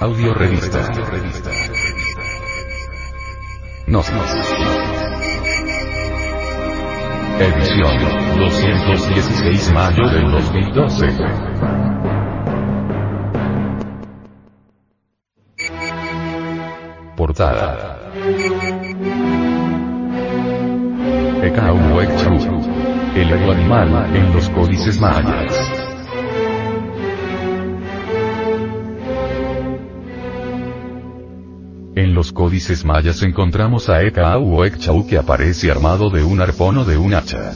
Audio revista. Gnosis. Edición 216 mayo del 2012. Portada. Ekau. El animal en los códices mayas. Los códices mayas encontramos a Ekau o Ekchau que aparece armado de un arpón o de un hacha.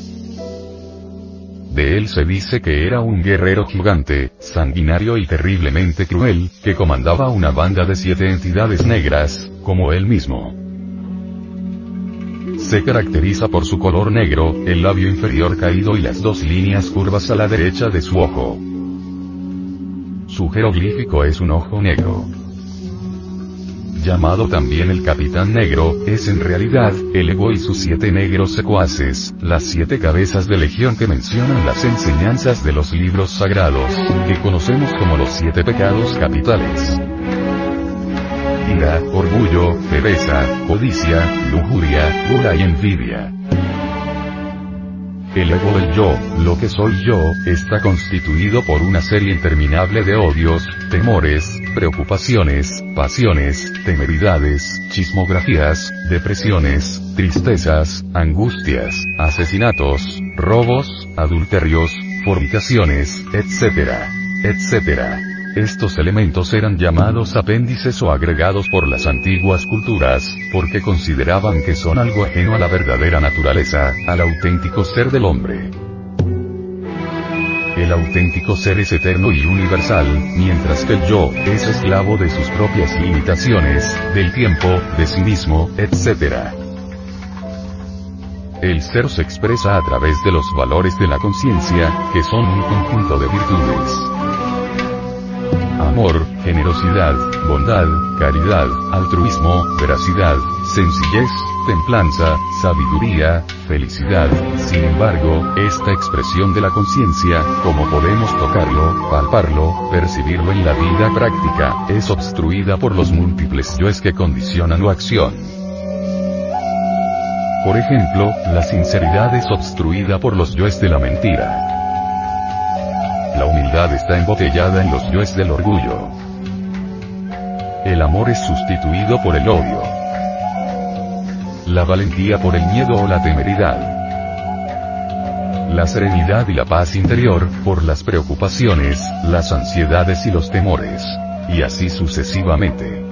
De él se dice que era un guerrero gigante, sanguinario y terriblemente cruel, que comandaba una banda de siete entidades negras, como él mismo. Se caracteriza por su color negro, el labio inferior caído y las dos líneas curvas a la derecha de su ojo. Su jeroglífico es un ojo negro llamado también el Capitán Negro, es en realidad, el ego y sus siete negros secuaces, las siete cabezas de legión que mencionan las enseñanzas de los libros sagrados, que conocemos como los siete pecados capitales. Ira, orgullo, pereza, codicia, lujuria, gula y envidia. El ego del yo, lo que soy yo, está constituido por una serie interminable de odios, temores, preocupaciones, pasiones, temeridades, chismografías, depresiones, tristezas, angustias, asesinatos, robos, adulterios, fornicaciones, etc. etc. Estos elementos eran llamados apéndices o agregados por las antiguas culturas, porque consideraban que son algo ajeno a la verdadera naturaleza, al auténtico ser del hombre. El auténtico ser es eterno y universal, mientras que el yo, es esclavo de sus propias limitaciones, del tiempo, de sí mismo, etc. El ser se expresa a través de los valores de la conciencia, que son un conjunto de virtudes. Amor, generosidad, bondad, caridad, altruismo, veracidad, sencillez, templanza, sabiduría, felicidad. Sin embargo, esta expresión de la conciencia, como podemos tocarlo, palparlo, percibirlo en la vida práctica, es obstruida por los múltiples yoes que condicionan su acción. Por ejemplo, la sinceridad es obstruida por los yoes de la mentira. La humildad está embotellada en los yoes del orgullo. El amor es sustituido por el odio la valentía por el miedo o la temeridad. La serenidad y la paz interior, por las preocupaciones, las ansiedades y los temores. Y así sucesivamente.